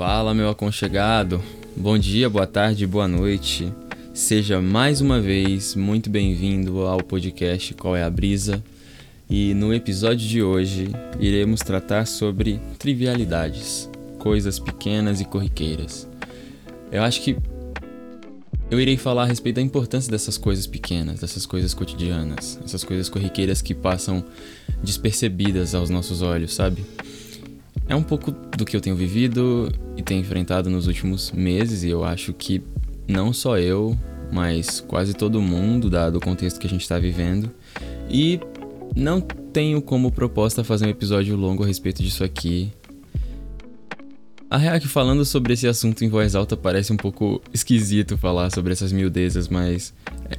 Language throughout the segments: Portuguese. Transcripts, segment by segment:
Fala, meu aconchegado. Bom dia, boa tarde, boa noite. Seja mais uma vez muito bem-vindo ao podcast Qual é a Brisa. E no episódio de hoje iremos tratar sobre trivialidades, coisas pequenas e corriqueiras. Eu acho que eu irei falar a respeito da importância dessas coisas pequenas, dessas coisas cotidianas, essas coisas corriqueiras que passam despercebidas aos nossos olhos, sabe? É um pouco do que eu tenho vivido e tenho enfrentado nos últimos meses, e eu acho que não só eu, mas quase todo mundo, dado o contexto que a gente está vivendo. E não tenho como proposta fazer um episódio longo a respeito disso aqui. A real é que falando sobre esse assunto em voz alta parece um pouco esquisito falar sobre essas miudezas, mas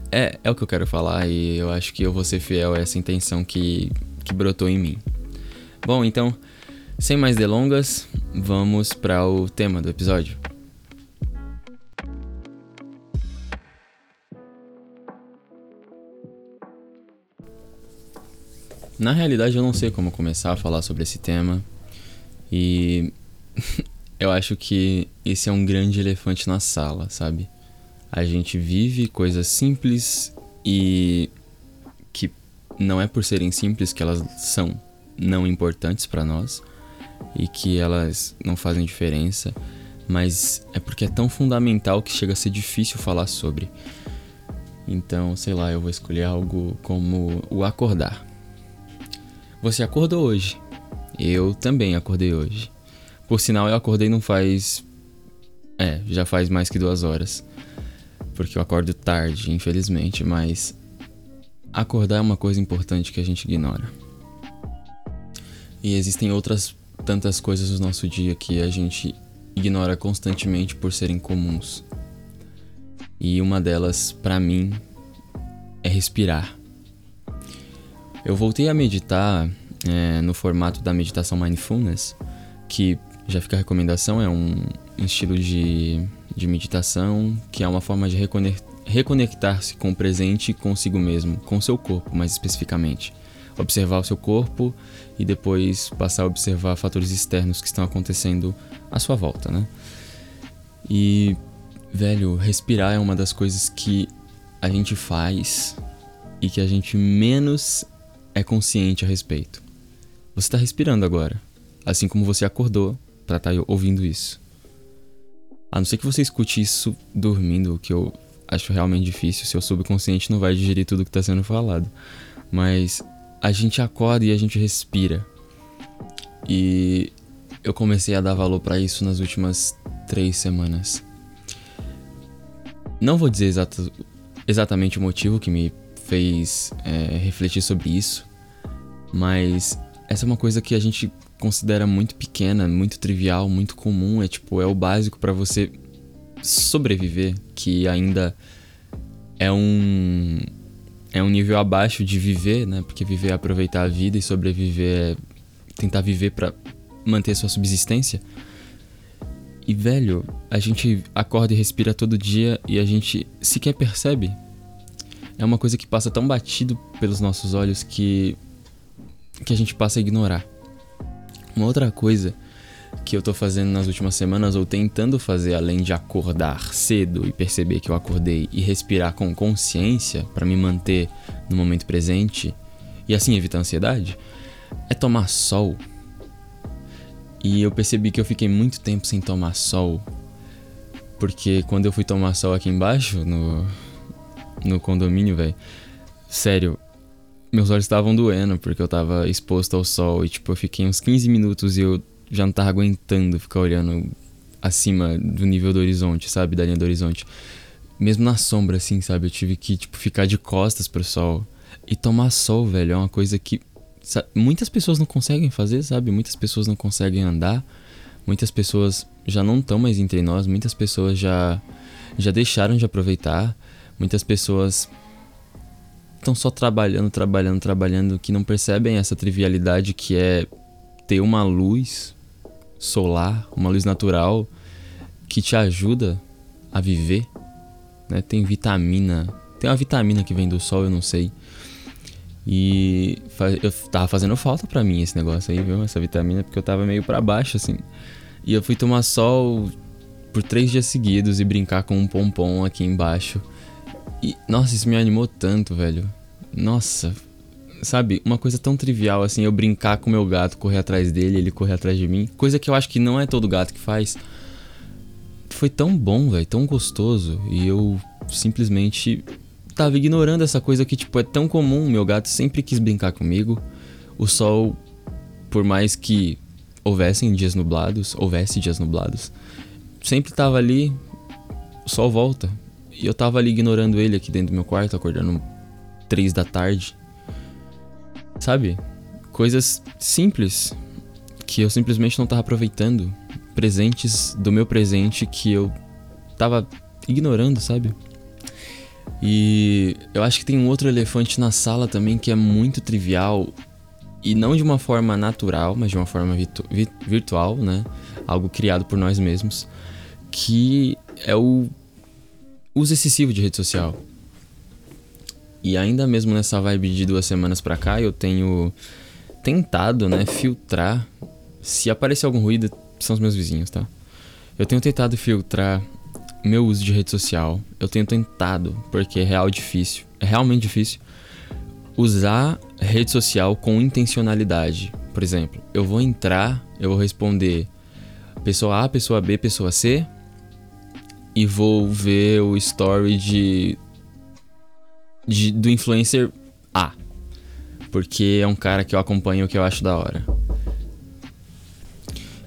é, é o que eu quero falar e eu acho que eu vou ser fiel a essa intenção que, que brotou em mim. Bom, então sem mais delongas, vamos para o tema do episódio. Na realidade, eu não sei como começar a falar sobre esse tema. E eu acho que esse é um grande elefante na sala, sabe? A gente vive coisas simples e que não é por serem simples que elas são não importantes para nós e que elas não fazem diferença, mas é porque é tão fundamental que chega a ser difícil falar sobre. Então, sei lá, eu vou escolher algo como o acordar. Você acordou hoje. Eu também acordei hoje. Por sinal, eu acordei não faz. É, já faz mais que duas horas. Porque eu acordo tarde, infelizmente, mas. Acordar é uma coisa importante que a gente ignora. E existem outras tantas coisas no nosso dia que a gente ignora constantemente por serem comuns. E uma delas, para mim, é respirar. Eu voltei a meditar é, no formato da meditação mindfulness, que já fica a recomendação, é um estilo de, de meditação que é uma forma de reconectar-se com o presente e consigo mesmo, com seu corpo mais especificamente observar o seu corpo e depois passar a observar fatores externos que estão acontecendo à sua volta, né? E, velho, respirar é uma das coisas que a gente faz e que a gente menos é consciente a respeito. Você está respirando agora, assim como você acordou para estar tá ouvindo isso. A não ser que você escute isso dormindo, que eu acho realmente difícil, seu subconsciente não vai digerir tudo que está sendo falado. Mas a gente acorda e a gente respira. E eu comecei a dar valor para isso nas últimas três semanas. Não vou dizer exato, exatamente o motivo que me fez é, refletir sobre isso, mas essa é uma coisa que a gente considera muito pequena, muito trivial, muito comum. É tipo, é o básico para você sobreviver, que ainda é um é um nível abaixo de viver, né? Porque viver é aproveitar a vida e sobreviver é tentar viver para manter sua subsistência. E velho, a gente acorda e respira todo dia e a gente sequer percebe. É uma coisa que passa tão batido pelos nossos olhos que que a gente passa a ignorar. Uma outra coisa que eu tô fazendo nas últimas semanas, ou tentando fazer, além de acordar cedo e perceber que eu acordei e respirar com consciência para me manter no momento presente e assim evitar ansiedade, é tomar sol. E eu percebi que eu fiquei muito tempo sem tomar sol, porque quando eu fui tomar sol aqui embaixo, no, no condomínio, velho, sério, meus olhos estavam doendo porque eu tava exposto ao sol e tipo, eu fiquei uns 15 minutos e eu já não tava aguentando ficar olhando acima do nível do horizonte, sabe? Da linha do horizonte. Mesmo na sombra, assim, sabe? Eu tive que, tipo, ficar de costas pro sol. E tomar sol, velho, é uma coisa que sabe? muitas pessoas não conseguem fazer, sabe? Muitas pessoas não conseguem andar. Muitas pessoas já não estão mais entre nós. Muitas pessoas já, já deixaram de aproveitar. Muitas pessoas estão só trabalhando, trabalhando, trabalhando, que não percebem essa trivialidade que é ter uma luz solar, uma luz natural que te ajuda a viver. Né? Tem vitamina, tem uma vitamina que vem do sol, eu não sei. E eu tava fazendo falta para mim esse negócio aí, viu? Essa vitamina, porque eu tava meio para baixo, assim. E eu fui tomar sol por três dias seguidos e brincar com um pompom aqui embaixo. E, nossa, isso me animou tanto, velho. Nossa, sabe, uma coisa tão trivial assim, eu brincar com meu gato, correr atrás dele, ele correr atrás de mim. Coisa que eu acho que não é todo gato que faz. Foi tão bom, velho, tão gostoso. E eu simplesmente tava ignorando essa coisa que, tipo, é tão comum. Meu gato sempre quis brincar comigo. O sol, por mais que houvessem dias nublados, houvesse dias nublados, sempre tava ali, o sol volta. E eu tava ali ignorando ele aqui dentro do meu quarto, acordando três da tarde. Sabe? Coisas simples que eu simplesmente não tava aproveitando. Presentes do meu presente que eu tava ignorando, sabe? E eu acho que tem um outro elefante na sala também que é muito trivial e não de uma forma natural, mas de uma forma virtu virtual, né? Algo criado por nós mesmos, que é o uso excessivo de rede social. E ainda mesmo nessa vibe de duas semanas pra cá, eu tenho tentado, né, filtrar. Se aparecer algum ruído, são os meus vizinhos, tá? Eu tenho tentado filtrar meu uso de rede social. Eu tenho tentado, porque é real difícil. É realmente difícil. Usar rede social com intencionalidade. Por exemplo, eu vou entrar, eu vou responder pessoa A, pessoa B, pessoa C. E vou ver o story de de, do influencer A. Porque é um cara que eu acompanho que eu acho da hora.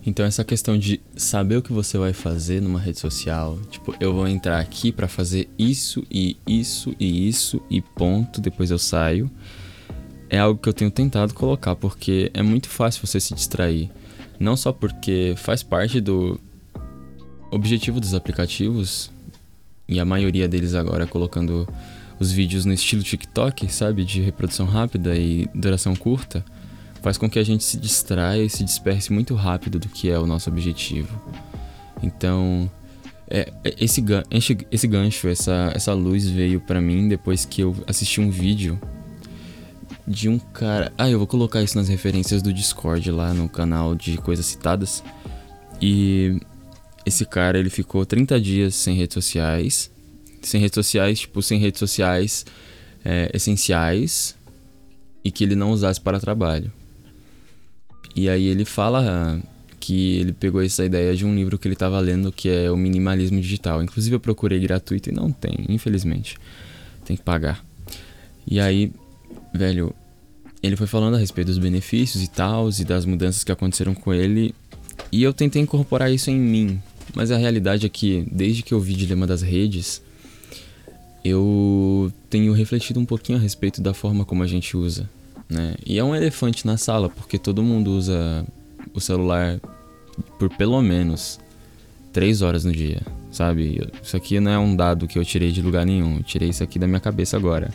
Então essa questão de saber o que você vai fazer numa rede social, tipo, eu vou entrar aqui para fazer isso e isso e isso e ponto, depois eu saio. É algo que eu tenho tentado colocar porque é muito fácil você se distrair. Não só porque faz parte do objetivo dos aplicativos e a maioria deles agora colocando os vídeos no estilo TikTok, sabe? De reprodução rápida e duração curta, faz com que a gente se distraia e se disperse muito rápido do que é o nosso objetivo. Então, é, é esse, esse gancho, essa, essa luz veio para mim depois que eu assisti um vídeo de um cara. Ah, eu vou colocar isso nas referências do Discord lá no canal de coisas citadas. E esse cara, ele ficou 30 dias sem redes sociais sem redes sociais, tipo, sem redes sociais é, essenciais e que ele não usasse para trabalho. E aí ele fala que ele pegou essa ideia de um livro que ele estava lendo que é o Minimalismo Digital. Inclusive eu procurei gratuito e não tem, infelizmente. Tem que pagar. E aí, velho, ele foi falando a respeito dos benefícios e tal, e das mudanças que aconteceram com ele. E eu tentei incorporar isso em mim. Mas a realidade é que, desde que eu vi Dilema das Redes, eu tenho refletido um pouquinho a respeito da forma como a gente usa, né? E é um elefante na sala, porque todo mundo usa o celular por pelo menos três horas no dia, sabe? Isso aqui não é um dado que eu tirei de lugar nenhum, eu tirei isso aqui da minha cabeça agora.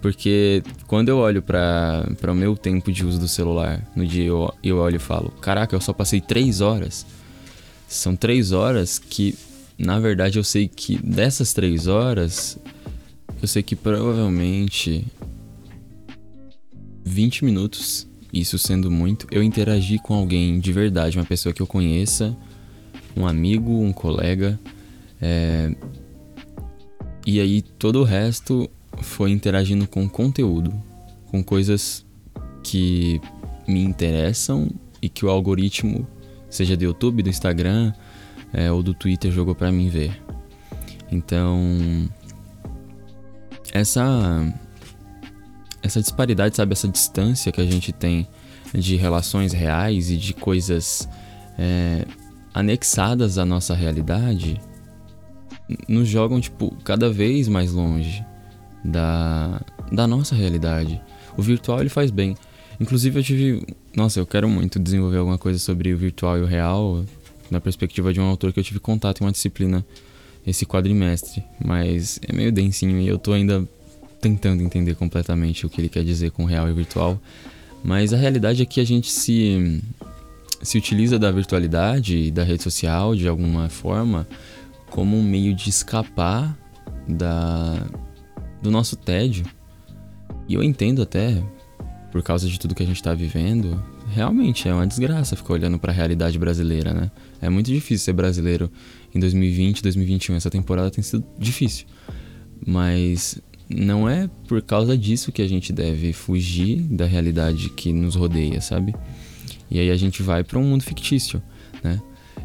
Porque quando eu olho para o meu tempo de uso do celular no dia, eu, eu olho e falo: Caraca, eu só passei três horas. São três horas que na verdade, eu sei que dessas três horas, eu sei que provavelmente 20 minutos, isso sendo muito, eu interagi com alguém de verdade, uma pessoa que eu conheça, um amigo, um colega. É... E aí todo o resto foi interagindo com conteúdo, com coisas que me interessam e que o algoritmo, seja do YouTube, do Instagram, é, ou do Twitter jogou para mim ver. Então, essa essa disparidade, sabe, essa distância que a gente tem de relações reais e de coisas é, anexadas à nossa realidade, nos jogam tipo cada vez mais longe da da nossa realidade. O virtual ele faz bem. Inclusive eu tive, nossa, eu quero muito desenvolver alguma coisa sobre o virtual e o real na perspectiva de um autor que eu tive contato em uma disciplina esse quadrimestre, mas é meio densinho e eu tô ainda tentando entender completamente o que ele quer dizer com real e virtual. Mas a realidade é que a gente se se utiliza da virtualidade da rede social de alguma forma como um meio de escapar da do nosso tédio. E eu entendo até por causa de tudo que a gente está vivendo, realmente é uma desgraça ficar olhando para a realidade brasileira, né? É muito difícil ser brasileiro em 2020, 2021. Essa temporada tem sido difícil. Mas não é por causa disso que a gente deve fugir da realidade que nos rodeia, sabe? E aí a gente vai para um mundo fictício, né?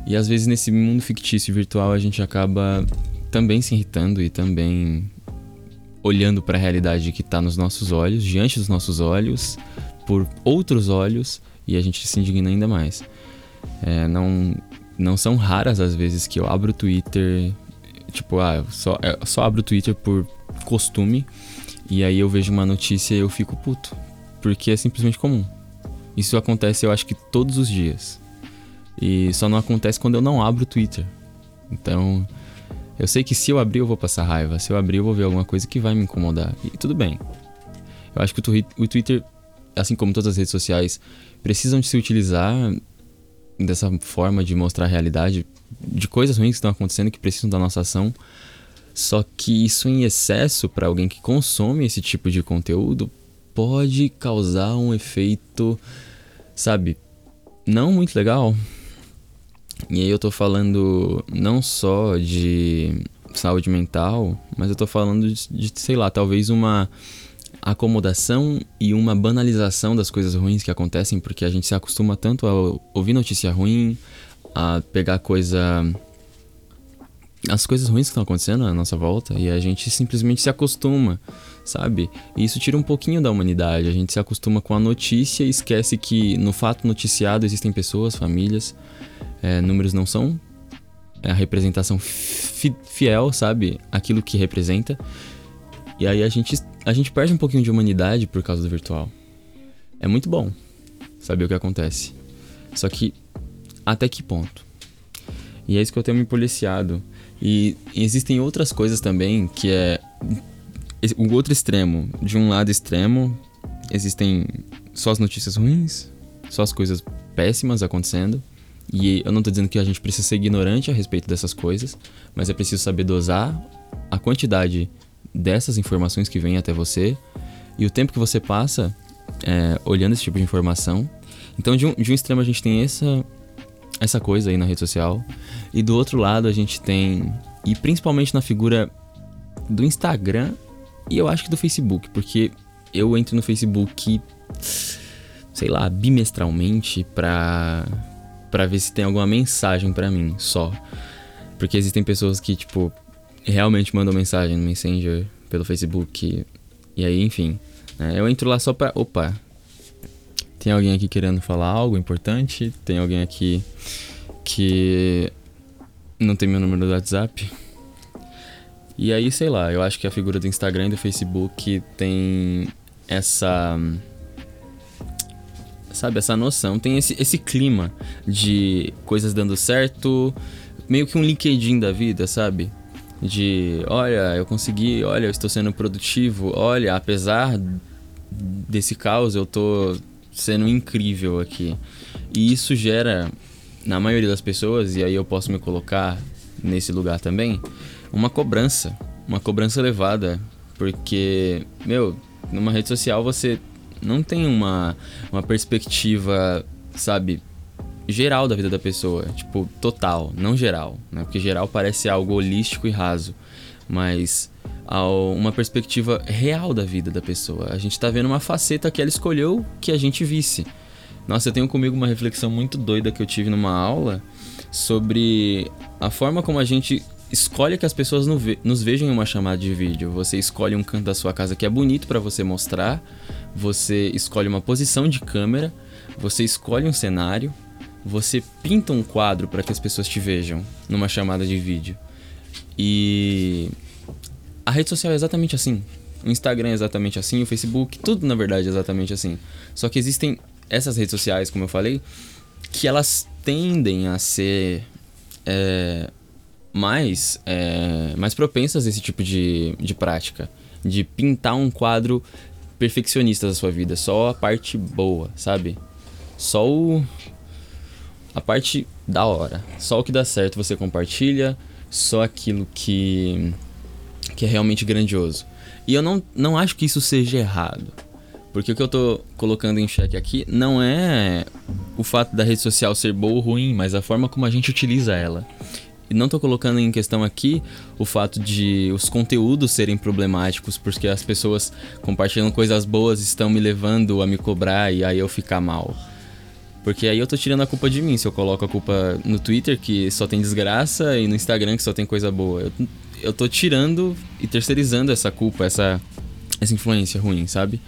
E às vezes nesse mundo fictício virtual a gente acaba também se irritando e também olhando para a realidade que está nos nossos olhos, diante dos nossos olhos, por outros olhos, e a gente se indigna ainda mais. É, não, não são raras as vezes que eu abro o Twitter, tipo, ah, só, eu só abro o Twitter por costume, e aí eu vejo uma notícia e eu fico puto, porque é simplesmente comum. Isso acontece, eu acho que todos os dias. E só não acontece quando eu não abro o Twitter. Então, eu sei que se eu abrir eu vou passar raiva, se eu abrir eu vou ver alguma coisa que vai me incomodar. E tudo bem. Eu acho que o Twitter, assim como todas as redes sociais, precisam se utilizar dessa forma de mostrar a realidade de coisas ruins que estão acontecendo que precisam da nossa ação. Só que isso em excesso para alguém que consome esse tipo de conteúdo pode causar um efeito, sabe, não muito legal. E aí eu tô falando não só de saúde mental, mas eu tô falando de, de, sei lá, talvez uma acomodação e uma banalização das coisas ruins que acontecem, porque a gente se acostuma tanto a ouvir notícia ruim, a pegar coisa as coisas ruins que estão acontecendo à nossa volta e a gente simplesmente se acostuma, sabe? E isso tira um pouquinho da humanidade. A gente se acostuma com a notícia e esquece que no fato noticiado existem pessoas, famílias. É, números não são a representação fi fiel, sabe? Aquilo que representa. E aí a gente, a gente perde um pouquinho de humanidade por causa do virtual. É muito bom saber o que acontece. Só que até que ponto? E é isso que eu tenho me policiado. E existem outras coisas também que é o outro extremo. De um lado extremo, existem só as notícias ruins, só as coisas péssimas acontecendo. E eu não tô dizendo que a gente precisa ser ignorante a respeito dessas coisas, mas é preciso saber dosar a quantidade dessas informações que vêm até você e o tempo que você passa é, olhando esse tipo de informação. Então, de um, de um extremo, a gente tem essa, essa coisa aí na rede social, e do outro lado, a gente tem, e principalmente na figura do Instagram e eu acho que do Facebook, porque eu entro no Facebook, sei lá, bimestralmente pra, pra ver se tem alguma mensagem para mim só. Porque existem pessoas que, tipo, realmente mandam mensagem no Messenger pelo Facebook. E aí, enfim. Né? Eu entro lá só pra. Opa! Tem alguém aqui querendo falar algo importante? Tem alguém aqui que não tem meu número do WhatsApp? E aí, sei lá, eu acho que a figura do Instagram e do Facebook tem essa. Sabe, essa noção, tem esse, esse clima de coisas dando certo, meio que um LinkedIn da vida, sabe? De olha, eu consegui, olha, eu estou sendo produtivo, olha, apesar desse caos, eu tô sendo incrível aqui. E isso gera, na maioria das pessoas, e aí eu posso me colocar nesse lugar também, uma cobrança, uma cobrança elevada, porque, meu, numa rede social você não tem uma, uma perspectiva, sabe, geral da vida da pessoa, tipo, total, não geral, né? Porque geral parece algo holístico e raso, mas uma perspectiva real da vida da pessoa. A gente tá vendo uma faceta que ela escolheu que a gente visse. Nossa, eu tenho comigo uma reflexão muito doida que eu tive numa aula sobre a forma como a gente escolhe que as pessoas nos vejam em uma chamada de vídeo. Você escolhe um canto da sua casa que é bonito para você mostrar, você escolhe uma posição de câmera, você escolhe um cenário, você pinta um quadro para que as pessoas te vejam numa chamada de vídeo. E a rede social é exatamente assim. O Instagram é exatamente assim, o Facebook, tudo na verdade é exatamente assim. Só que existem essas redes sociais, como eu falei, que elas tendem a ser é, mais, é, mais propensas a esse tipo de, de prática. De pintar um quadro perfeccionista da sua vida. Só a parte boa, sabe? Só o. A parte da hora. Só o que dá certo você compartilha. Só aquilo que. que é realmente grandioso. E eu não, não acho que isso seja errado. Porque o que eu tô colocando em xeque aqui não é o fato da rede social ser boa ou ruim, mas a forma como a gente utiliza ela. E não tô colocando em questão aqui o fato de os conteúdos serem problemáticos, porque as pessoas compartilhando coisas boas estão me levando a me cobrar e aí eu ficar mal. Porque aí eu tô tirando a culpa de mim, se eu coloco a culpa no Twitter, que só tem desgraça, e no Instagram, que só tem coisa boa. Eu, eu tô tirando e terceirizando essa culpa, essa, essa influência ruim, sabe?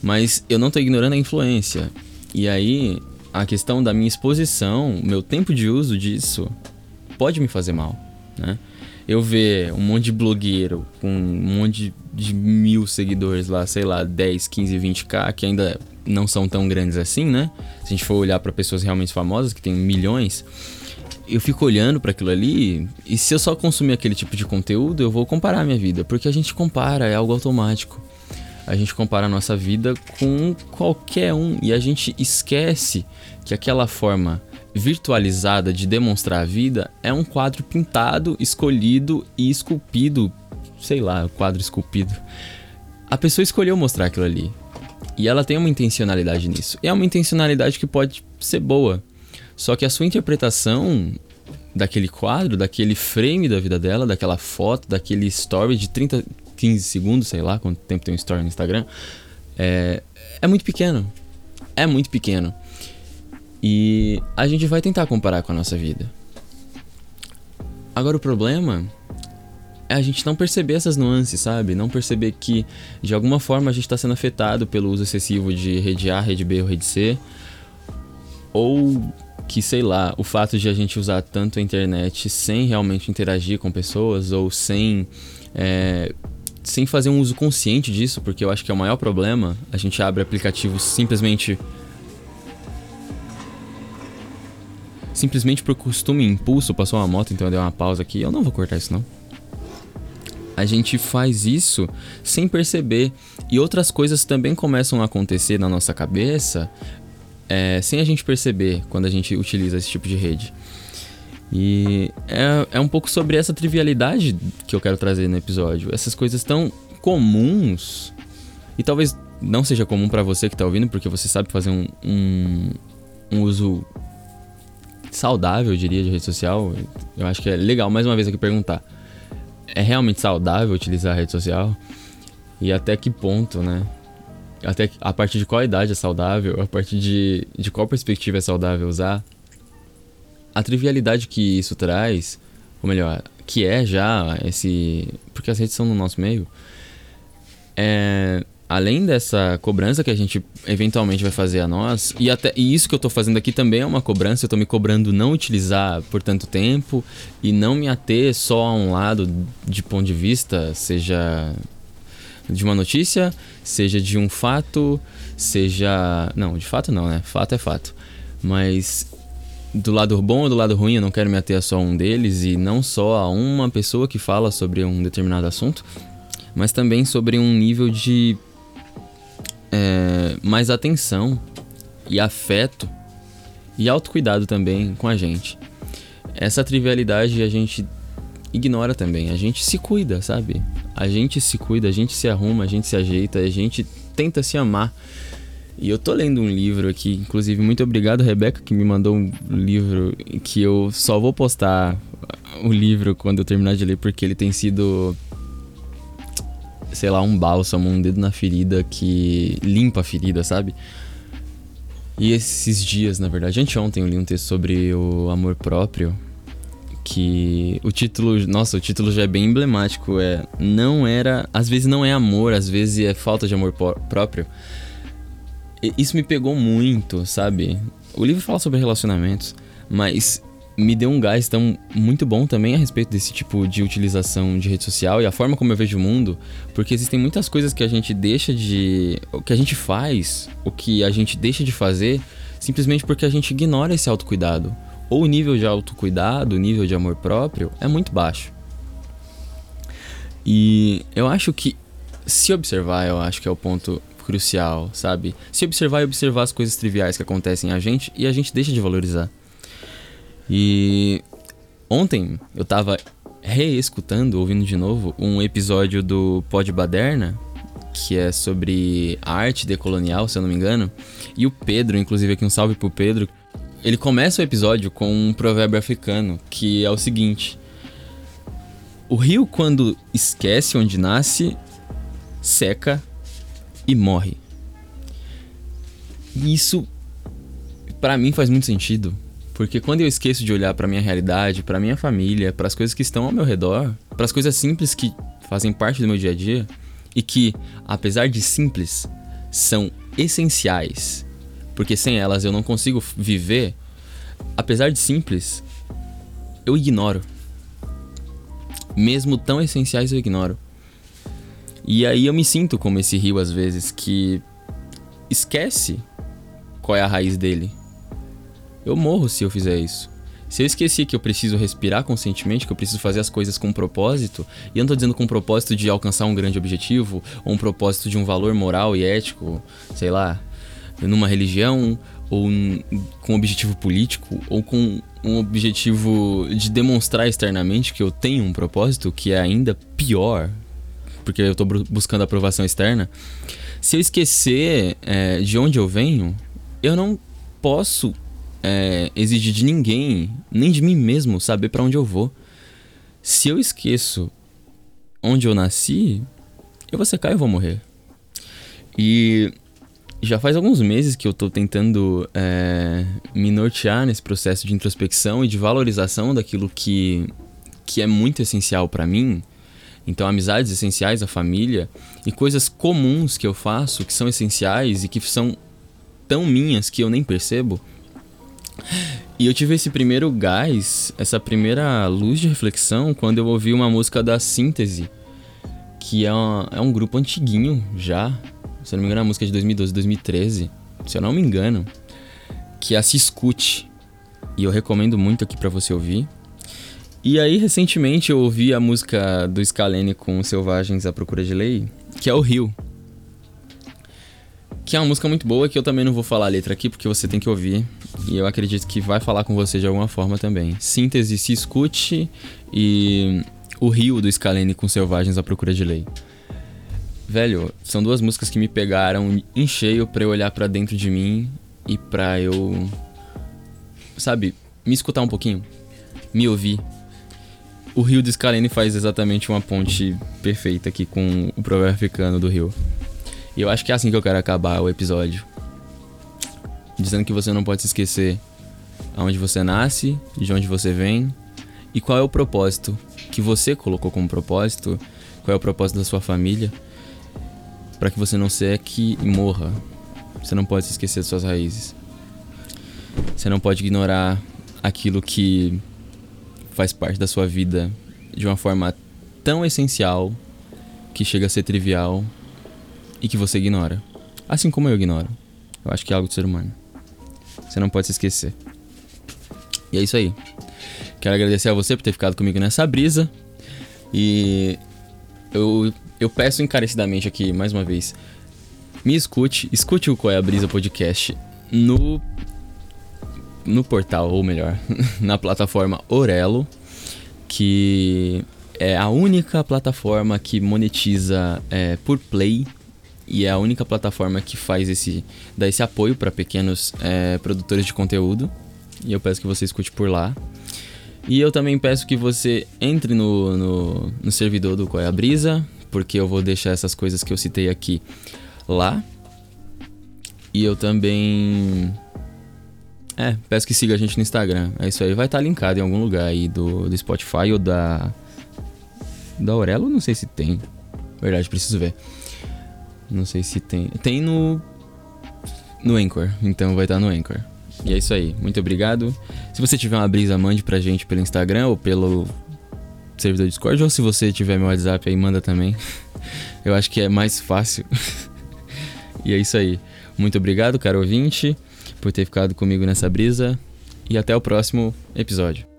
Mas eu não tô ignorando a influência. E aí, a questão da minha exposição, meu tempo de uso disso, pode me fazer mal, né? Eu ver um monte de blogueiro com um monte de mil seguidores lá, sei lá, 10, 15, 20k, que ainda não são tão grandes assim, né? Se a gente for olhar para pessoas realmente famosas que tem milhões, eu fico olhando para aquilo ali e se eu só consumir aquele tipo de conteúdo, eu vou comparar a minha vida, porque a gente compara, é algo automático. A gente compara a nossa vida com qualquer um e a gente esquece que aquela forma virtualizada de demonstrar a vida é um quadro pintado, escolhido e esculpido, sei lá, quadro esculpido. A pessoa escolheu mostrar aquilo ali. E ela tem uma intencionalidade nisso. E é uma intencionalidade que pode ser boa. Só que a sua interpretação daquele quadro, daquele frame da vida dela, daquela foto, daquele story de 30, 15 segundos, sei lá quanto tempo tem um story no Instagram, é, é muito pequeno. É muito pequeno. E a gente vai tentar comparar com a nossa vida. Agora o problema a gente não perceber essas nuances, sabe? Não perceber que de alguma forma a gente está sendo afetado pelo uso excessivo de rede A, rede B ou rede C. Ou que, sei lá, o fato de a gente usar tanto a internet sem realmente interagir com pessoas ou sem. É, sem fazer um uso consciente disso, porque eu acho que é o maior problema. A gente abre aplicativos simplesmente simplesmente por costume e impulso, passou uma moto, então eu dei uma pausa aqui. Eu não vou cortar isso, não. A gente faz isso sem perceber. E outras coisas também começam a acontecer na nossa cabeça é, sem a gente perceber quando a gente utiliza esse tipo de rede. E é, é um pouco sobre essa trivialidade que eu quero trazer no episódio. Essas coisas tão comuns. E talvez não seja comum para você que tá ouvindo, porque você sabe fazer um, um, um uso saudável, eu diria, de rede social. Eu acho que é legal, mais uma vez, aqui perguntar: é realmente saudável utilizar a rede social? E até que ponto, né? Até a partir de qual idade é saudável? A partir de, de qual perspectiva é saudável usar? A trivialidade que isso traz, ou melhor, que é já esse. Porque as redes são no nosso meio. É, além dessa cobrança que a gente eventualmente vai fazer a nós, e até e isso que eu tô fazendo aqui também é uma cobrança, eu tô me cobrando não utilizar por tanto tempo e não me ater só a um lado de ponto de vista, seja de uma notícia, seja de um fato, seja, não, de fato não, né? Fato é fato. Mas do lado bom ou do lado ruim, eu não quero me ater a só um deles e não só a uma pessoa que fala sobre um determinado assunto, mas também sobre um nível de é, mais atenção e afeto e autocuidado também com a gente. Essa trivialidade a gente ignora também. A gente se cuida, sabe? A gente se cuida, a gente se arruma, a gente se ajeita, a gente tenta se amar. E eu tô lendo um livro aqui, inclusive, muito obrigado, Rebeca, que me mandou um livro que eu só vou postar o livro quando eu terminar de ler, porque ele tem sido sei lá, um bálsamo, um dedo na ferida que limpa a ferida, sabe? E esses dias, na verdade, anteontem eu li um texto sobre o amor próprio, que o título, nossa, o título já é bem emblemático, é não era, às vezes não é amor, às vezes é falta de amor próprio. E isso me pegou muito, sabe? O livro fala sobre relacionamentos, mas me deu um gás tão muito bom também a respeito desse tipo de utilização de rede social e a forma como eu vejo o mundo, porque existem muitas coisas que a gente deixa de. o que a gente faz, o que a gente deixa de fazer, simplesmente porque a gente ignora esse autocuidado. Ou o nível de autocuidado, o nível de amor próprio é muito baixo. E eu acho que se observar, eu acho que é o ponto crucial, sabe? Se observar e observar as coisas triviais que acontecem a gente e a gente deixa de valorizar. E ontem eu tava reescutando, ouvindo de novo, um episódio do Pod Baderna, que é sobre arte decolonial, se eu não me engano. E o Pedro, inclusive aqui um salve pro Pedro, ele começa o episódio com um provérbio africano, que é o seguinte: O rio quando esquece onde nasce, seca e morre. E isso para mim faz muito sentido, porque quando eu esqueço de olhar para minha realidade, para minha família, para as coisas que estão ao meu redor, para as coisas simples que fazem parte do meu dia a dia e que, apesar de simples, são essenciais, porque sem elas eu não consigo viver, apesar de simples, eu ignoro. Mesmo tão essenciais eu ignoro. E aí eu me sinto como esse rio às vezes que esquece qual é a raiz dele. Eu morro se eu fizer isso. Se eu esqueci que eu preciso respirar conscientemente, que eu preciso fazer as coisas com propósito, e eu não tô dizendo com propósito de alcançar um grande objetivo, ou um propósito de um valor moral e ético, sei lá, numa religião, ou com um objetivo político, ou com um objetivo de demonstrar externamente que eu tenho um propósito, que é ainda pior, porque eu tô buscando aprovação externa. Se eu esquecer é, de onde eu venho, eu não posso é, de ninguém, nem de mim mesmo, saber para onde eu vou. Se eu esqueço onde eu nasci, eu vou secar e eu vou morrer. E já faz alguns meses que eu tô tentando é, me nortear nesse processo de introspecção e de valorização daquilo que, que é muito essencial para mim. Então, amizades essenciais, a família e coisas comuns que eu faço que são essenciais e que são tão minhas que eu nem percebo. E eu tive esse primeiro gás, essa primeira luz de reflexão quando eu ouvi uma música da Síntese, que é, uma, é um grupo antiguinho já. Se eu não me engano, é a música de 2012, 2013, se eu não me engano, que é a Se Escute. E eu recomendo muito aqui para você ouvir. E aí, recentemente, eu ouvi a música do Scalene com Selvagens à Procura de Lei, que é o Rio. Que é uma música muito boa que eu também não vou falar a letra aqui porque você tem que ouvir. E eu acredito que vai falar com você de alguma forma também. Síntese se escute e o Rio do Scalene com Selvagens à Procura de Lei. Velho, são duas músicas que me pegaram em cheio para eu olhar para dentro de mim e pra eu sabe, me escutar um pouquinho, me ouvir. O Rio do Scalene faz exatamente uma ponte perfeita aqui com o provérbio africano do Rio. E eu acho que é assim que eu quero acabar o episódio. Dizendo que você não pode se esquecer aonde você nasce, de onde você vem e qual é o propósito que você colocou como propósito, qual é o propósito da sua família, para que você não seque e morra. Você não pode se esquecer de suas raízes. Você não pode ignorar aquilo que faz parte da sua vida de uma forma tão essencial que chega a ser trivial e que você ignora. Assim como eu ignoro. Eu acho que é algo do ser humano. Você não pode se esquecer. E é isso aí. Quero agradecer a você por ter ficado comigo nessa brisa. E eu, eu peço encarecidamente aqui, mais uma vez, me escute, escute o Qual é a Brisa Podcast no, no portal, ou melhor, na plataforma Orelo, que é a única plataforma que monetiza é, por play e é a única plataforma que faz esse dá esse apoio para pequenos é, produtores de conteúdo e eu peço que você escute por lá e eu também peço que você entre no, no, no servidor do Qual é a Brisa porque eu vou deixar essas coisas que eu citei aqui lá e eu também é, peço que siga a gente no Instagram. É isso aí, vai estar tá linkado em algum lugar aí do, do Spotify ou da. Da Aurelo, não sei se tem. Verdade, preciso ver. Não sei se tem. Tem no. No Anchor. Então vai estar no Anchor. E é isso aí. Muito obrigado. Se você tiver uma brisa, mande pra gente pelo Instagram ou pelo servidor Discord. Ou se você tiver meu WhatsApp aí, manda também. Eu acho que é mais fácil. e é isso aí. Muito obrigado, caro ouvinte, por ter ficado comigo nessa brisa. E até o próximo episódio.